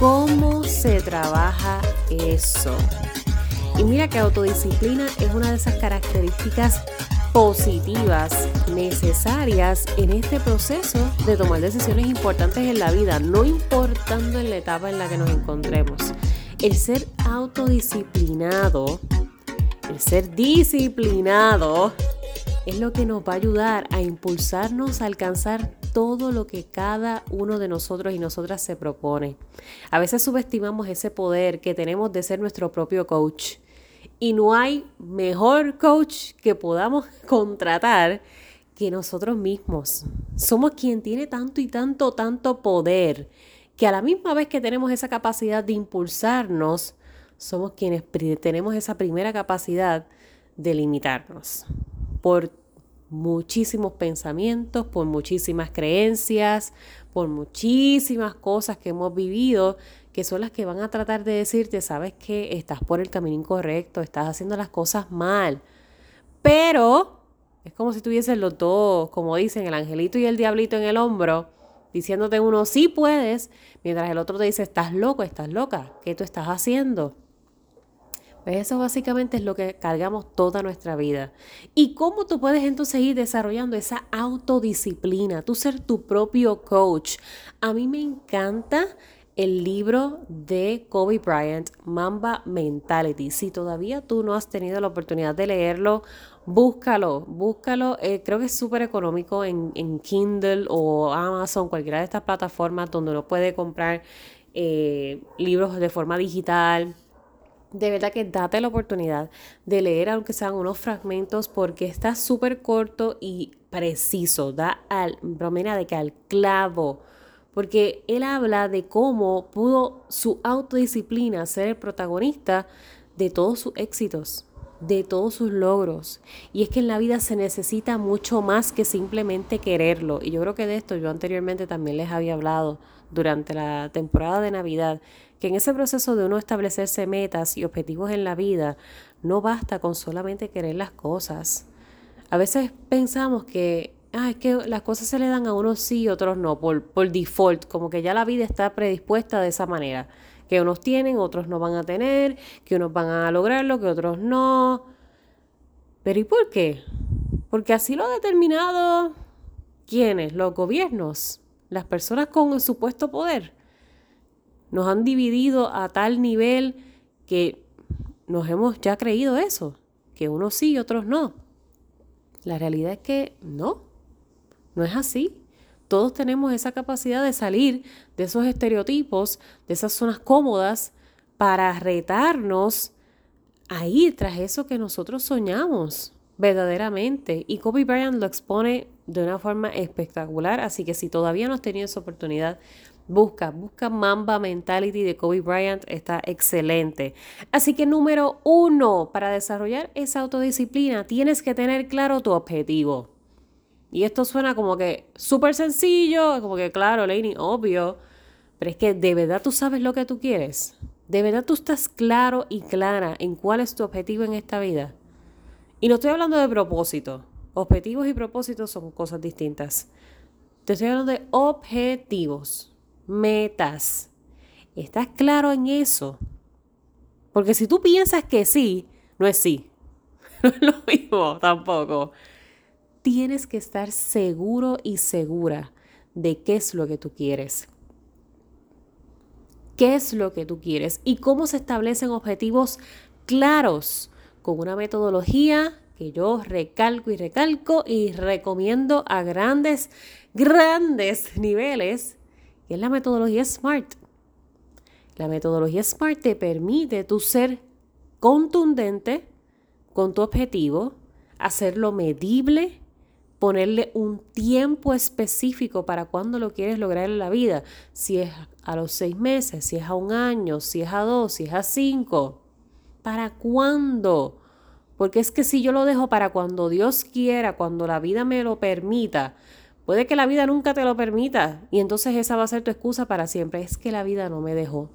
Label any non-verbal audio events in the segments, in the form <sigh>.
¿Cómo se trabaja eso? Y mira que autodisciplina es una de esas características positivas necesarias en este proceso de tomar decisiones importantes en la vida, no importando en la etapa en la que nos encontremos. El ser autodisciplinado, el ser disciplinado, es lo que nos va a ayudar a impulsarnos a alcanzar todo lo que cada uno de nosotros y nosotras se propone. A veces subestimamos ese poder que tenemos de ser nuestro propio coach y no hay mejor coach que podamos <laughs> contratar que nosotros mismos. Somos quien tiene tanto y tanto, tanto poder que a la misma vez que tenemos esa capacidad de impulsarnos, somos quienes tenemos esa primera capacidad de limitarnos por muchísimos pensamientos, por muchísimas creencias, por muchísimas cosas que hemos vivido que son las que van a tratar de decirte, sabes que estás por el camino incorrecto, estás haciendo las cosas mal. Pero es como si tuvieses los dos, como dicen, el angelito y el diablito en el hombro, diciéndote uno, sí puedes, mientras el otro te dice, estás loco, estás loca, ¿qué tú estás haciendo? Pues eso básicamente es lo que cargamos toda nuestra vida. ¿Y cómo tú puedes entonces ir desarrollando esa autodisciplina, tú ser tu propio coach? A mí me encanta el libro de Kobe Bryant, Mamba Mentality. Si todavía tú no has tenido la oportunidad de leerlo, búscalo, búscalo. Eh, creo que es súper económico en, Kindle o Amazon, cualquiera de estas plataformas donde uno puede comprar eh, libros de forma digital. De verdad que date la oportunidad de leer, aunque sean unos fragmentos, porque está súper corto y preciso. Da al, bromena de que al clavo porque él habla de cómo pudo su autodisciplina ser el protagonista de todos sus éxitos, de todos sus logros. Y es que en la vida se necesita mucho más que simplemente quererlo. Y yo creo que de esto yo anteriormente también les había hablado durante la temporada de Navidad, que en ese proceso de uno establecerse metas y objetivos en la vida, no basta con solamente querer las cosas. A veces pensamos que ah, que las cosas se le dan a unos sí y otros no, por, por default, como que ya la vida está predispuesta de esa manera, que unos tienen, otros no van a tener, que unos van a lograrlo, que otros no. Pero ¿y por qué? Porque así lo ha determinado quiénes, los gobiernos, las personas con el supuesto poder. Nos han dividido a tal nivel que nos hemos ya creído eso, que unos sí y otros no. La realidad es que no. No es así. Todos tenemos esa capacidad de salir de esos estereotipos, de esas zonas cómodas, para retarnos a ir tras eso que nosotros soñamos verdaderamente. Y Kobe Bryant lo expone de una forma espectacular, así que si todavía no has tenido esa oportunidad, busca, busca Mamba Mentality de Kobe Bryant, está excelente. Así que número uno, para desarrollar esa autodisciplina, tienes que tener claro tu objetivo. Y esto suena como que súper sencillo, como que claro, Laney, obvio, pero es que de verdad tú sabes lo que tú quieres. De verdad tú estás claro y clara en cuál es tu objetivo en esta vida. Y no estoy hablando de propósito. Objetivos y propósitos son cosas distintas. Te estoy hablando de objetivos, metas. ¿Estás claro en eso? Porque si tú piensas que sí, no es sí. <laughs> No es lo mismo tampoco tienes que estar seguro y segura de qué es lo que tú quieres. ¿Qué es lo que tú quieres? Y cómo se establecen objetivos claros con una metodología que yo recalco y recalco y recomiendo a grandes, grandes niveles, que es la metodología SMART. La metodología SMART te permite tú ser contundente con tu objetivo, hacerlo medible, ponerle un tiempo específico para cuando lo quieres lograr en la vida. Si es a los seis meses, si es a un año, si es a dos, si es a cinco. ¿Para cuándo? Porque es que si yo lo dejo para cuando Dios quiera, cuando la vida me lo permita, puede que la vida nunca te lo permita y entonces esa va a ser tu excusa para siempre. Es que la vida no me dejó.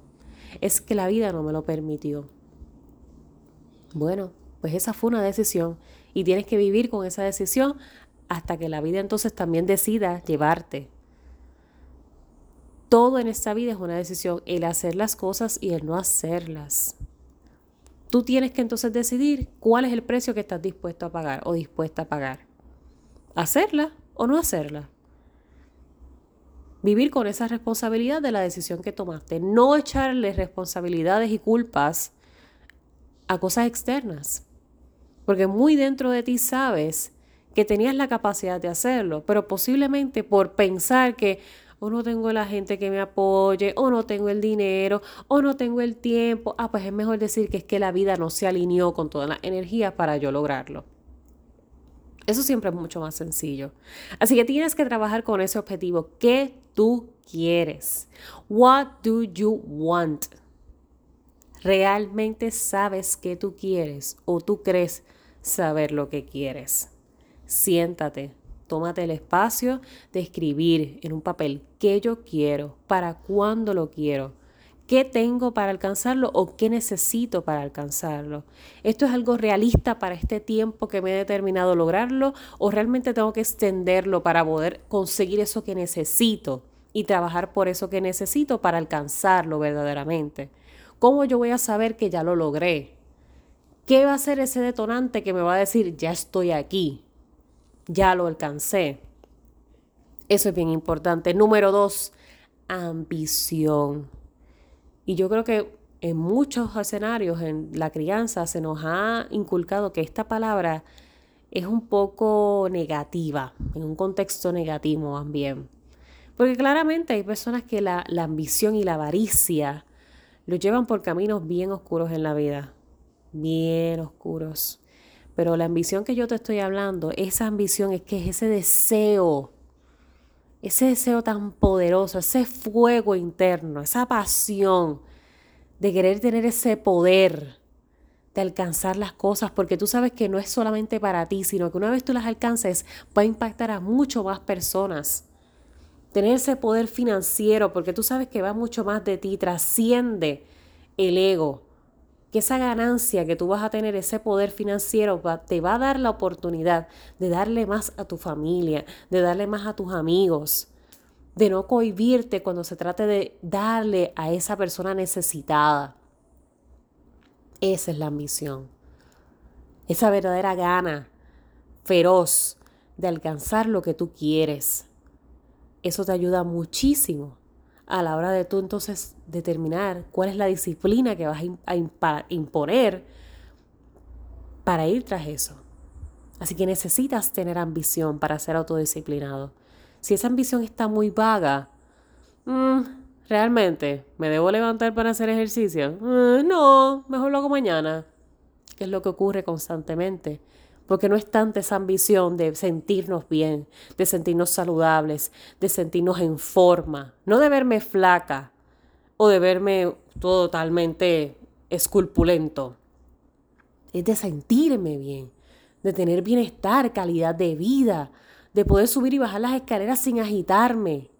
Es que la vida no me lo permitió. Bueno, pues esa fue una decisión y tienes que vivir con esa decisión hasta que la vida entonces también decida llevarte. Todo en esta vida es una decisión, el hacer las cosas y el no hacerlas. Tú tienes que entonces decidir cuál es el precio que estás dispuesto a pagar o dispuesta a pagar. ¿Hacerla o no hacerla? Vivir con esa responsabilidad de la decisión que tomaste. No echarle responsabilidades y culpas a cosas externas. Porque muy dentro de ti sabes que tenías la capacidad de hacerlo, pero posiblemente por pensar que o no tengo la gente que me apoye, o no tengo el dinero, o no tengo el tiempo, ah, pues es mejor decir que es que la vida no se alineó con toda la energía para yo lograrlo. Eso siempre es mucho más sencillo. Así que tienes que trabajar con ese objetivo. ¿Qué tú quieres? What do you want? ¿Realmente sabes qué tú quieres o tú crees saber lo que quieres? Siéntate, tómate el espacio de escribir en un papel qué yo quiero, para cuándo lo quiero, qué tengo para alcanzarlo o qué necesito para alcanzarlo. ¿Esto es algo realista para este tiempo que me he determinado lograrlo o realmente tengo que extenderlo para poder conseguir eso que necesito y trabajar por eso que necesito para alcanzarlo verdaderamente? ¿Cómo yo voy a saber que ya lo logré? ¿Qué va a ser ese detonante que me va a decir, ya estoy aquí? Ya lo alcancé. Eso es bien importante. Número dos, ambición. Y yo creo que en muchos escenarios en la crianza se nos ha inculcado que esta palabra es un poco negativa, en un contexto negativo también. Porque claramente hay personas que la, la ambición y la avaricia lo llevan por caminos bien oscuros en la vida, bien oscuros. Pero la ambición que yo te estoy hablando, esa ambición es que es ese deseo, ese deseo tan poderoso, ese fuego interno, esa pasión de querer tener ese poder de alcanzar las cosas, porque tú sabes que no es solamente para ti, sino que una vez tú las alcances va a impactar a mucho más personas. Tener ese poder financiero, porque tú sabes que va mucho más de ti, trasciende el ego, esa ganancia que tú vas a tener, ese poder financiero, te va a dar la oportunidad de darle más a tu familia, de darle más a tus amigos, de no cohibirte cuando se trate de darle a esa persona necesitada. Esa es la ambición. Esa verdadera gana feroz de alcanzar lo que tú quieres. Eso te ayuda muchísimo a la hora de tú entonces determinar cuál es la disciplina que vas a imponer para ir tras eso. Así que necesitas tener ambición para ser autodisciplinado. Si esa ambición está muy vaga, mm, realmente, ¿me debo levantar para hacer ejercicio? Mm, no, mejor lo hago mañana. ¿Qué es lo que ocurre constantemente? Porque no es tanta esa ambición de sentirnos bien, de sentirnos saludables, de sentirnos en forma, no de verme flaca o de verme totalmente esculpulento, es de sentirme bien, de tener bienestar, calidad de vida, de poder subir y bajar las escaleras sin agitarme,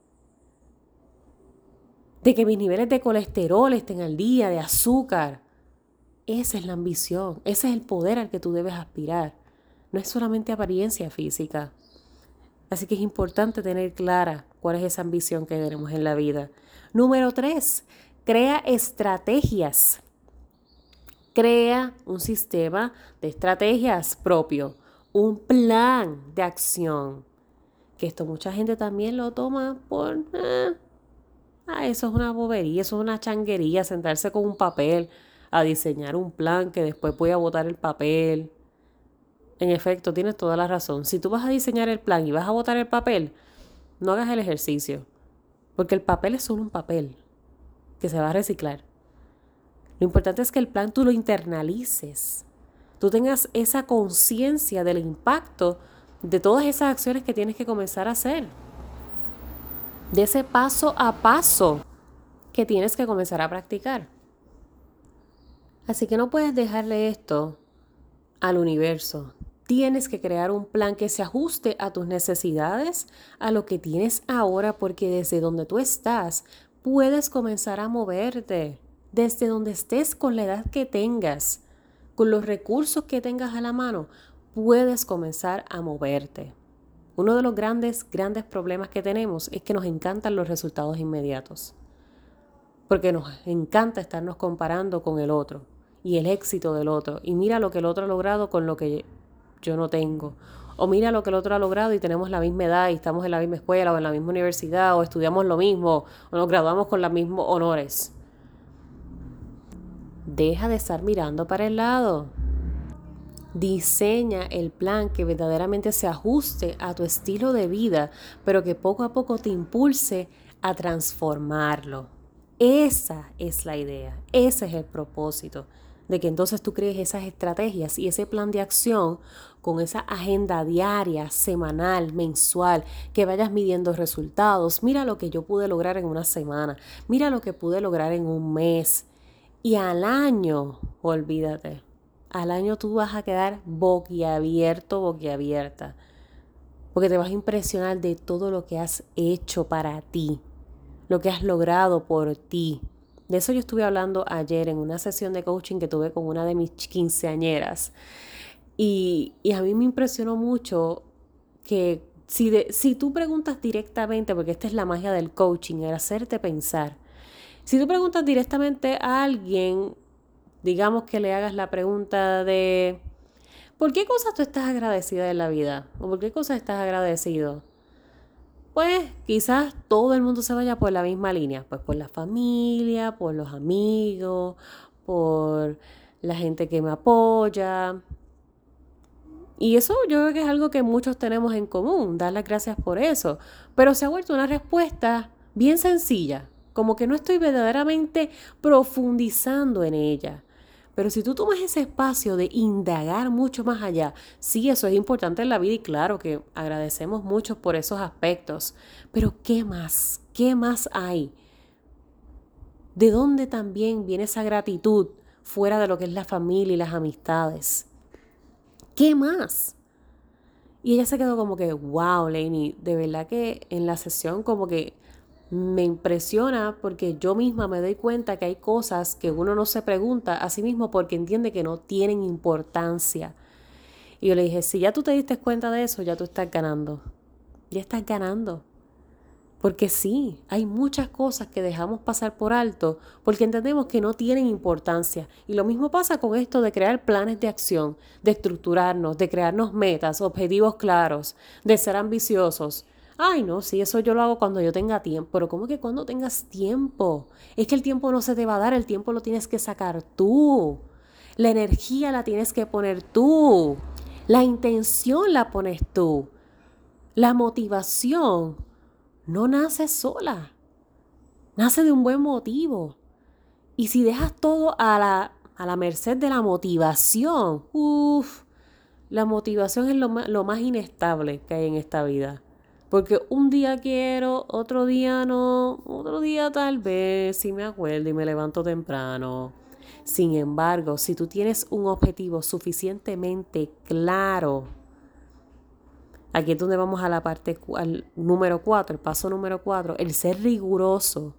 de que mis niveles de colesterol estén al día, de azúcar. Esa es la ambición, ese es el poder al que tú debes aspirar no es solamente apariencia física. Así que es importante tener clara cuál es esa ambición que tenemos en la vida. Número tres, crea estrategias. Crea un sistema de estrategias propio, un plan de acción. Que esto mucha gente también lo toma por... Eh, ah, eso es una bobería, eso es una changuería, sentarse con un papel a diseñar un plan que después voy a botar el papel. En efecto, tienes toda la razón. Si tú vas a diseñar el plan y vas a botar el papel, no hagas el ejercicio. Porque el papel es solo un papel que se va a reciclar. Lo importante es que el plan tú lo internalices. Tú tengas esa conciencia del impacto de todas esas acciones que tienes que comenzar a hacer. De ese paso a paso que tienes que comenzar a practicar. Así que no puedes dejarle esto al universo. Tienes que crear un plan que se ajuste a tus necesidades, a lo que tienes ahora, porque desde donde tú estás puedes comenzar a moverte. Desde donde estés con la edad que tengas, con los recursos que tengas a la mano, puedes comenzar a moverte. Uno de los grandes, grandes problemas que tenemos es que nos encantan los resultados inmediatos. Porque nos encanta estarnos comparando con el otro y el éxito del otro. Y mira lo que el otro ha logrado con lo que yo no tengo. O mira lo que el otro ha logrado y tenemos la misma edad y estamos en la misma escuela o en la misma universidad o estudiamos lo mismo o nos graduamos con los mismos honores. Deja de estar mirando para el lado. Diseña el plan que verdaderamente se ajuste a tu estilo de vida, pero que poco a poco te impulse a transformarlo. Esa es la idea, ese es el propósito, de que entonces tú crees esas estrategias y ese plan de acción con esa agenda diaria, semanal, mensual, que vayas midiendo resultados. Mira lo que yo pude lograr en una semana, mira lo que pude lograr en un mes. Y al año, olvídate, al año tú vas a quedar boquiabierto, boquiabierta. Porque te vas a impresionar de todo lo que has hecho para ti, lo que has logrado por ti. De eso yo estuve hablando ayer en una sesión de coaching que tuve con una de mis quinceañeras. Y, y a mí me impresionó mucho que si, de, si tú preguntas directamente, porque esta es la magia del coaching, el hacerte pensar, si tú preguntas directamente a alguien digamos que le hagas la pregunta de, ¿por qué cosas tú estás agradecida en la vida? ¿O por qué cosas estás agradecido? Pues quizás todo el mundo se vaya por la misma línea, pues por la familia, por los amigos, por la gente que me apoya. Y eso yo creo que es algo que muchos tenemos en común, dar las gracias por eso. Pero se ha vuelto una respuesta bien sencilla, como que no estoy verdaderamente profundizando en ella. Pero si tú tomas ese espacio de indagar mucho más allá, sí, eso es importante en la vida y claro que agradecemos mucho por esos aspectos. Pero ¿qué más? ¿Qué más hay? ¿De dónde también viene esa gratitud fuera de lo que es la familia y las amistades? ¿Qué más? Y ella se quedó como que, wow, Lainey, de verdad que en la sesión como que me impresiona porque yo misma me doy cuenta que hay cosas que uno no se pregunta a sí mismo porque entiende que no tienen importancia. Y yo le dije, si ya tú te diste cuenta de eso, ya tú estás ganando. Ya estás ganando. Porque sí, hay muchas cosas que dejamos pasar por alto porque entendemos que no tienen importancia. Y lo mismo pasa con esto de crear planes de acción, de estructurarnos, de crearnos metas, objetivos claros, de ser ambiciosos. Ay, no, sí, eso yo lo hago cuando yo tenga tiempo. Pero ¿cómo que cuando tengas tiempo? Es que el tiempo no se te va a dar, el tiempo lo tienes que sacar tú. La energía la tienes que poner tú. La intención la pones tú. La motivación no nace sola. Nace de un buen motivo. Y si dejas todo a la, a la merced de la motivación, uff, la motivación es lo lo más inestable que hay en esta vida. Porque un día quiero, otro día no, otro día tal vez si me acuerdo y me levanto temprano. Sin embargo, si tú tienes un objetivo suficientemente claro, aquí es donde vamos a la parte número cuatro, el paso número cuatro, el ser riguroso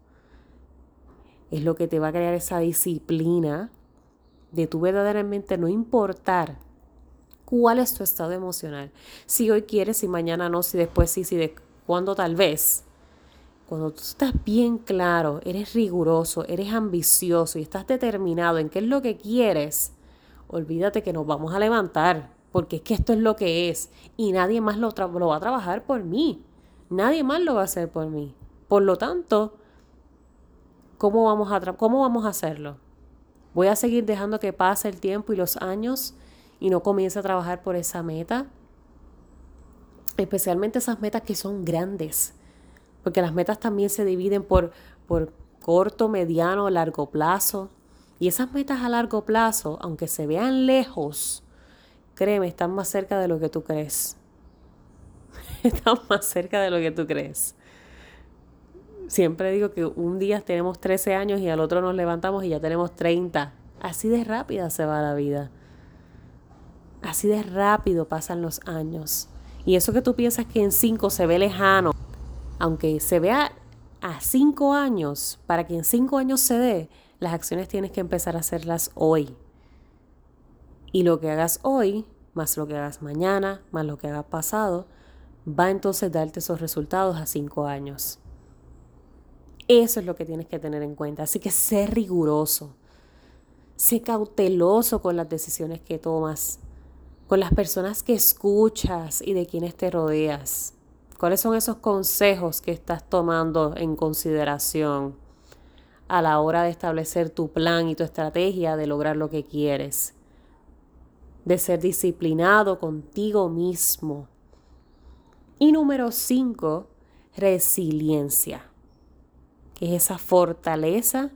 es lo que te va a crear esa disciplina de tu verdaderamente no importar cuál es tu estado emocional. Si hoy quieres, si mañana no, si después sí, si de cuándo tal vez. Cuando tú estás bien claro, eres riguroso, eres ambicioso y estás determinado en qué es lo que quieres, olvídate que nos vamos a levantar, porque es que esto es lo que es y nadie más lo, va a trabajar por mí. Nadie más lo va a hacer por mí. Por lo tanto, ¿cómo vamos a, cómo vamos a hacerlo? Voy a seguir dejando que pase el tiempo y los años y no comienza a trabajar por esa meta, especialmente esas metas que son grandes, porque las metas también se dividen por, por corto, mediano, largo plazo. Y esas metas a largo plazo, aunque se vean lejos, créeme, están más cerca de lo que tú crees. <laughs> estás más cerca de lo que tú crees. Siempre digo que un día tenemos 13 años y al otro nos levantamos y ya tenemos 30. Así de rápida se va la vida. Así de rápido pasan los años. Y eso que tú piensas que en 5 se ve lejano, aunque se vea a 5 años, para que en 5 años se dé, las acciones tienes que empezar a hacerlas hoy. Y lo que hagas hoy, más lo que hagas mañana, más lo que hagas pasado, va entonces a darte esos resultados a 5 años. Eso es lo que tienes que tener en cuenta. Así que sé riguroso. Sé cauteloso con las decisiones que tomas, con las personas que escuchas y de quienes te rodeas. ¿Cuáles son esos consejos que estás tomando en consideración a la hora de establecer tu plan y tu estrategia de lograr lo que quieres? De ser disciplinado contigo mismo. Y número cinco, resiliencia que es esa fortaleza,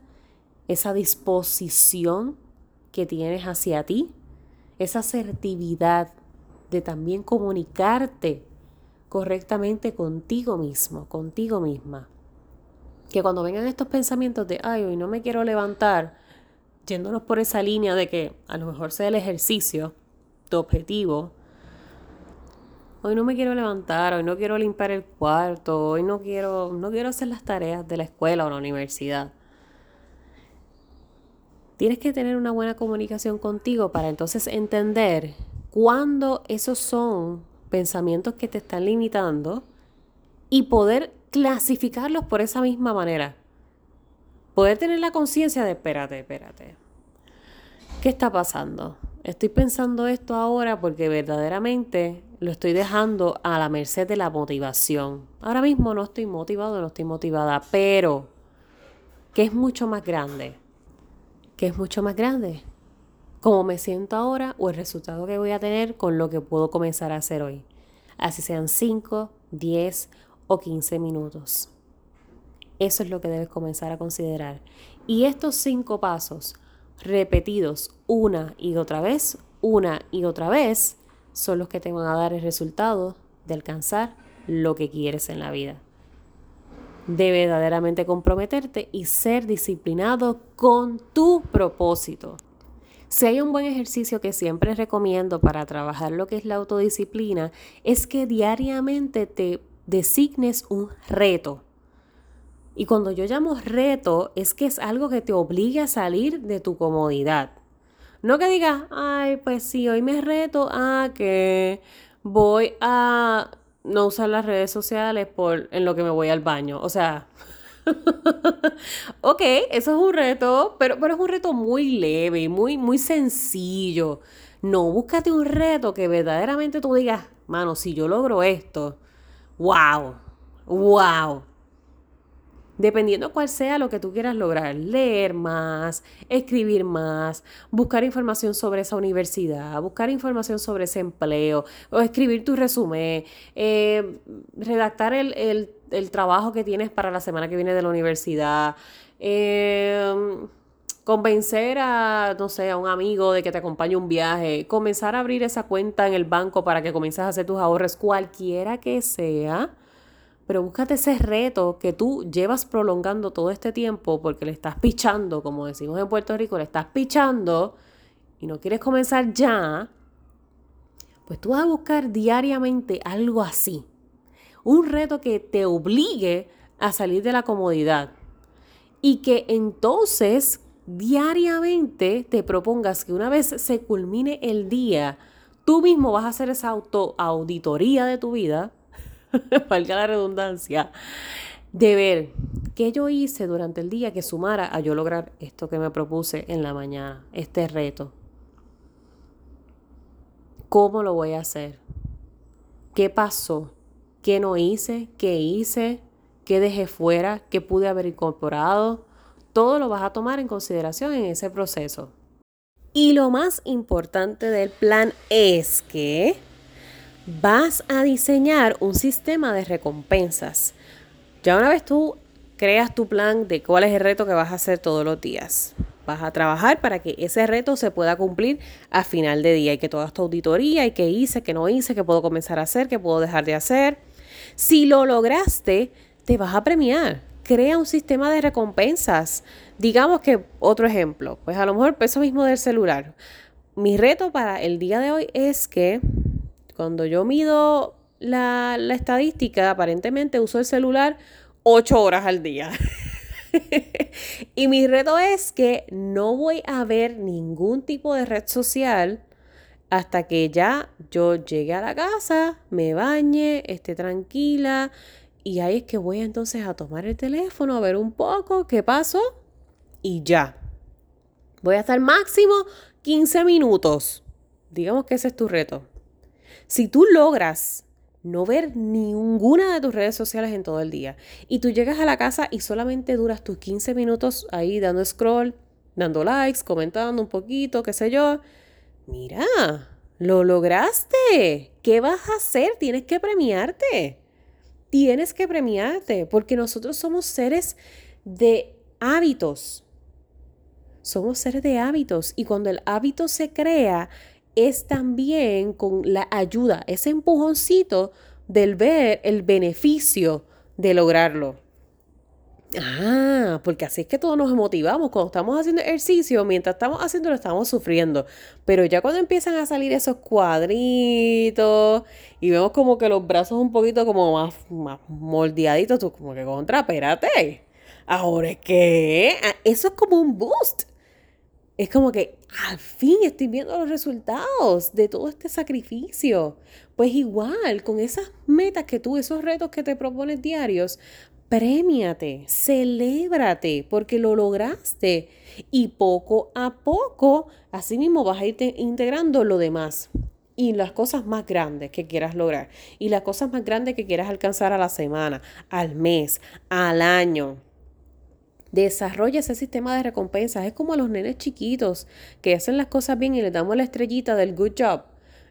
esa disposición que tienes hacia ti, esa asertividad de también comunicarte correctamente contigo mismo, contigo misma. Que cuando vengan estos pensamientos de, ay, hoy no me quiero levantar, yéndonos por esa línea de que a lo mejor sea el ejercicio, tu objetivo, hoy no me quiero levantar, hoy no quiero limpiar el cuarto, hoy no quiero, no quiero hacer las tareas de la escuela o la universidad. Tienes que tener una buena comunicación contigo para entonces entender cuándo esos son pensamientos que te están limitando y poder clasificarlos por esa misma manera. Poder tener la conciencia de, espérate, espérate, ¿qué está pasando? Estoy pensando esto ahora porque verdaderamente lo estoy dejando a la merced de la motivación. Ahora mismo no estoy motivado, no estoy motivada, pero ¿qué es mucho más grande? ¿Qué es mucho más grande? ¿Cómo me siento ahora o el resultado que voy a tener con lo que puedo comenzar a hacer hoy? Así sean 5, 10 o 15 minutos. Eso es lo que debes comenzar a considerar. Y estos cinco pasos repetidos una y otra vez, una y otra vez, son los que te van a dar el resultado de alcanzar lo que quieres en la vida. De verdaderamente comprometerte y ser disciplinado con tu propósito. Si hay un buen ejercicio que siempre recomiendo para trabajar lo que es la autodisciplina, es que diariamente te designes un reto. Y cuando yo llamo reto, es que es algo que te obligue a salir de tu comodidad. No que digas, ay, pues sí, hoy me reto a que voy a no usar las redes sociales por en lo que me voy al baño. O sea, <laughs> ok, eso es un reto, pero, pero es un reto muy leve, muy, muy sencillo. No, búscate un reto que verdaderamente tú digas, mano, si yo logro esto, wow, wow dependiendo cuál sea lo que tú quieras lograr, leer más, escribir más, buscar información sobre esa universidad, buscar información sobre ese empleo, o escribir tu resumen, eh, redactar el, trabajo que tienes para la semana que viene de la universidad. Em, convencer a, no sé, a un amigo de que te acompañe un viaje, comenzar a abrir esa cuenta en el banco para que comiences a hacer tus ahorros, cualquiera que sea, pero búscate ese reto que tú llevas prolongando todo este tiempo porque le estás pichando, como decimos en Puerto Rico, le estás pichando y no quieres comenzar ya, pues tú vas a buscar diariamente algo así. Un reto que te obligue a salir de la comodidad y que entonces diariamente te propongas que una vez se culmine el día, tú mismo vas a hacer esa auto auditoría de tu vida <laughs> valga la redundancia, de ver qué yo hice durante el día que sumara a yo lograr esto que me propuse en la mañana, este reto. ¿Cómo lo voy a hacer? ¿Qué pasó? ¿Qué no hice? ¿Qué hice? ¿Qué dejé fuera? ¿Qué pude haber incorporado? Todo lo vas a tomar en consideración en ese proceso. Y lo más importante del plan es que vas a diseñar un sistema de recompensas. Ya una vez tú creas tu plan de cuál es el reto que vas a hacer todos los días. Vas a trabajar para que ese reto se pueda cumplir a final de día y que toda tu auditoría y qué hice, qué no hice, qué puedo comenzar a hacer, qué puedo dejar de hacer. Si lo lograste, te vas a premiar. Crea un sistema de recompensas. Digamos que otro ejemplo, pues a lo mejor eso mismo del celular. Mi reto para el día de hoy es que cuando yo mido la, la estadística, aparentemente uso el celular ocho horas al día. <laughs> y mi reto es que no voy a ver ningún tipo de red social hasta que ya yo llegue a la casa, me bañe, esté tranquila y ahí es que voy entonces a tomar el teléfono, a ver un poco qué pasó y ya. Voy a estar máximo 15 minutos. Digamos que ese es tu reto. Si tú logras no ver ninguna de tus redes sociales en todo el día. Y tú llegas a la casa y solamente duras tus 15 minutos ahí dando scroll, dando likes, comentando un poquito, qué sé yo. Mira, lo lograste. ¿Qué vas a hacer? Tienes que premiarte. Tienes que premiarte porque nosotros somos seres de hábitos. Somos seres de hábitos y cuando el hábito se crea, es también con la ayuda, ese empujoncito del ver el beneficio de lograrlo. Ah, porque así es que todos nos motivamos. Cuando estamos haciendo ejercicio, mientras estamos haciendo lo estamos sufriendo. Pero ya cuando empiezan a salir esos cuadritos y vemos como que los brazos un poquito como más, más moldeaditos, tú como que contra, espérate. Ahora es que ah, eso es como un boost es como que al fin estoy viendo los resultados de todo este sacrificio. Pues igual, con esas metas que tú, esos retos que te propones diarios, premiate, celébrate porque lo lograste y poco a poco, así mismo vas a ir integrando lo demás y las cosas más grandes que quieras lograr y las cosas más grandes que quieras alcanzar a la semana, al mes, al año. Desarrolla ese sistema de recompensas. Es como a los nenes chiquitos que hacen las cosas bien y les damos la estrellita del good job.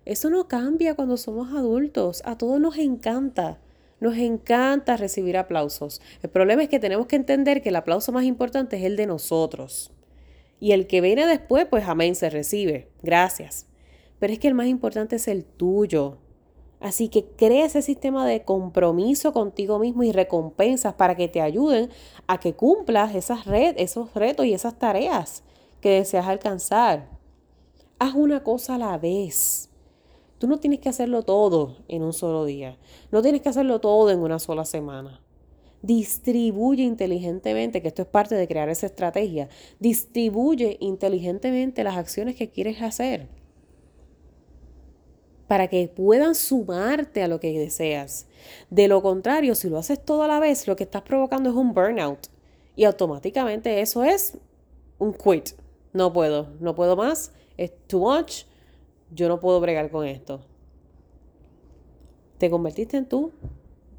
Eso no cambia cuando somos adultos. A todos nos encanta. Nos encanta recibir aplausos. El problema es que tenemos que entender que el aplauso más importante es el de nosotros. Y el que viene después, pues amén, se recibe. Gracias. Pero es que el más importante es el tuyo. Así que crea ese sistema de compromiso contigo mismo y recompensas para que te ayuden a que cumplas esas red, esos retos y esas tareas que deseas alcanzar. Haz una cosa a la vez. Tú no tienes que hacerlo todo en un solo día. No tienes que hacerlo todo en una sola semana. Distribuye inteligentemente, que esto es parte de crear esa estrategia. Distribuye inteligentemente las acciones que quieres hacer para que puedan sumarte a lo que deseas. De lo contrario, si lo haces todo a la vez, lo que estás provocando es un burnout. Y automáticamente eso es un quit. No puedo, no puedo más, es too much, yo no puedo bregar con esto. Te convertiste en tu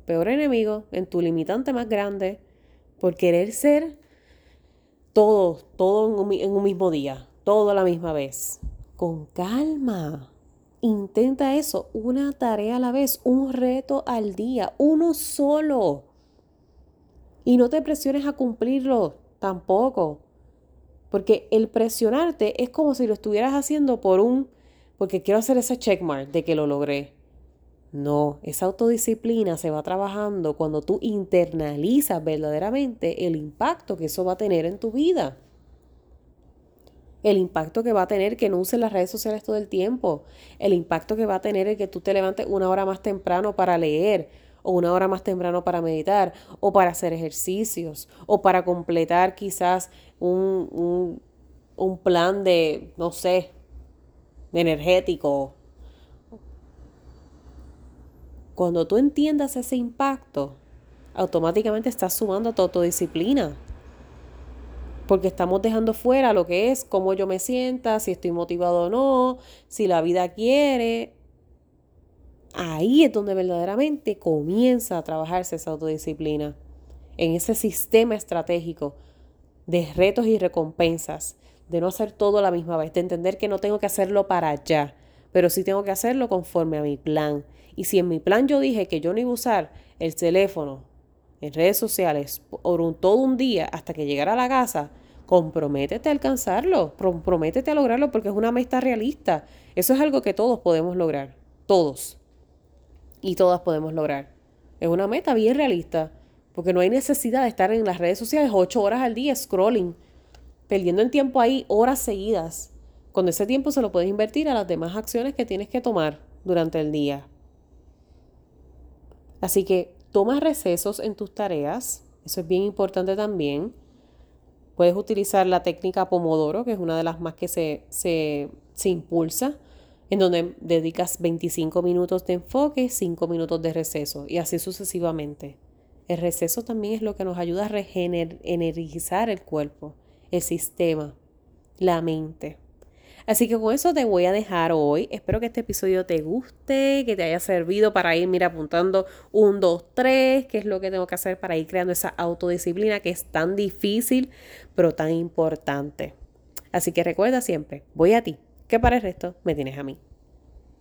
peor enemigo, en tu limitante más grande, por querer ser todo, todo en un, un mismo día, todo a la misma vez. Con calma. Intenta eso, una tarea a la vez, un reto al día, uno solo. Y no te presiones a cumplirlo tampoco. Porque el presionarte es como si lo estuvieras haciendo por un, porque quiero hacer ese checkmark de que lo logré. No, esa autodisciplina se va trabajando cuando tú internalizas verdaderamente el impacto que eso va a tener en tu vida el impacto que va a tener que no uses las redes sociales todo el tiempo, el impacto que va a tener el que tú te levantes una hora más temprano para leer o una hora más temprano para meditar o para hacer ejercicios o para completar quizás un, un, plan de, no sé, energético. Cuando tú entiendas ese impacto, automáticamente estás sumando a tu autodisciplina porque estamos dejando fuera lo que es cómo yo me sienta, si estoy motivado o no, si la vida quiere. Ahí es donde verdaderamente comienza a trabajarse esa autodisciplina, en ese sistema estratégico de retos y recompensas, de no hacer todo a la misma vez, de entender que no tengo que hacerlo para allá, pero sí tengo que hacerlo conforme a mi plan. Y si en mi plan yo dije que yo no iba a usar el teléfono en redes sociales por todo un día hasta que llegara a la casa, comprométete a alcanzarlo, comprométete a lograrlo porque es una meta realista. Eso es algo que todos podemos lograr, todos. Y todas podemos lograr. Es una meta bien realista, porque no hay necesidad de estar en las redes sociales ocho horas al día scrolling, perdiendo el tiempo ahí horas seguidas. Cuando ese tiempo se lo puedes invertir a las demás acciones que tienes que tomar durante el día. Así que toma recesos en tus tareas, eso es bien importante también. Puedes utilizar la técnica Pomodoro, que es una de las más que se, se, se impulsa en donde dedicas 25 minutos de enfoque, 5 minutos de receso y así sucesivamente. El receso también es lo que nos ayuda a regenerizar el cuerpo, el sistema, la mente. Así que con eso te voy a dejar hoy. Espero que este episodio te guste, que te haya servido para ir, mira, apuntando un, dos, tres, qué es lo que tengo que hacer para ir creando esa autodisciplina que es tan difícil, pero tan importante. Así que recuerda siempre, voy a ti que para el resto me tienes a mí.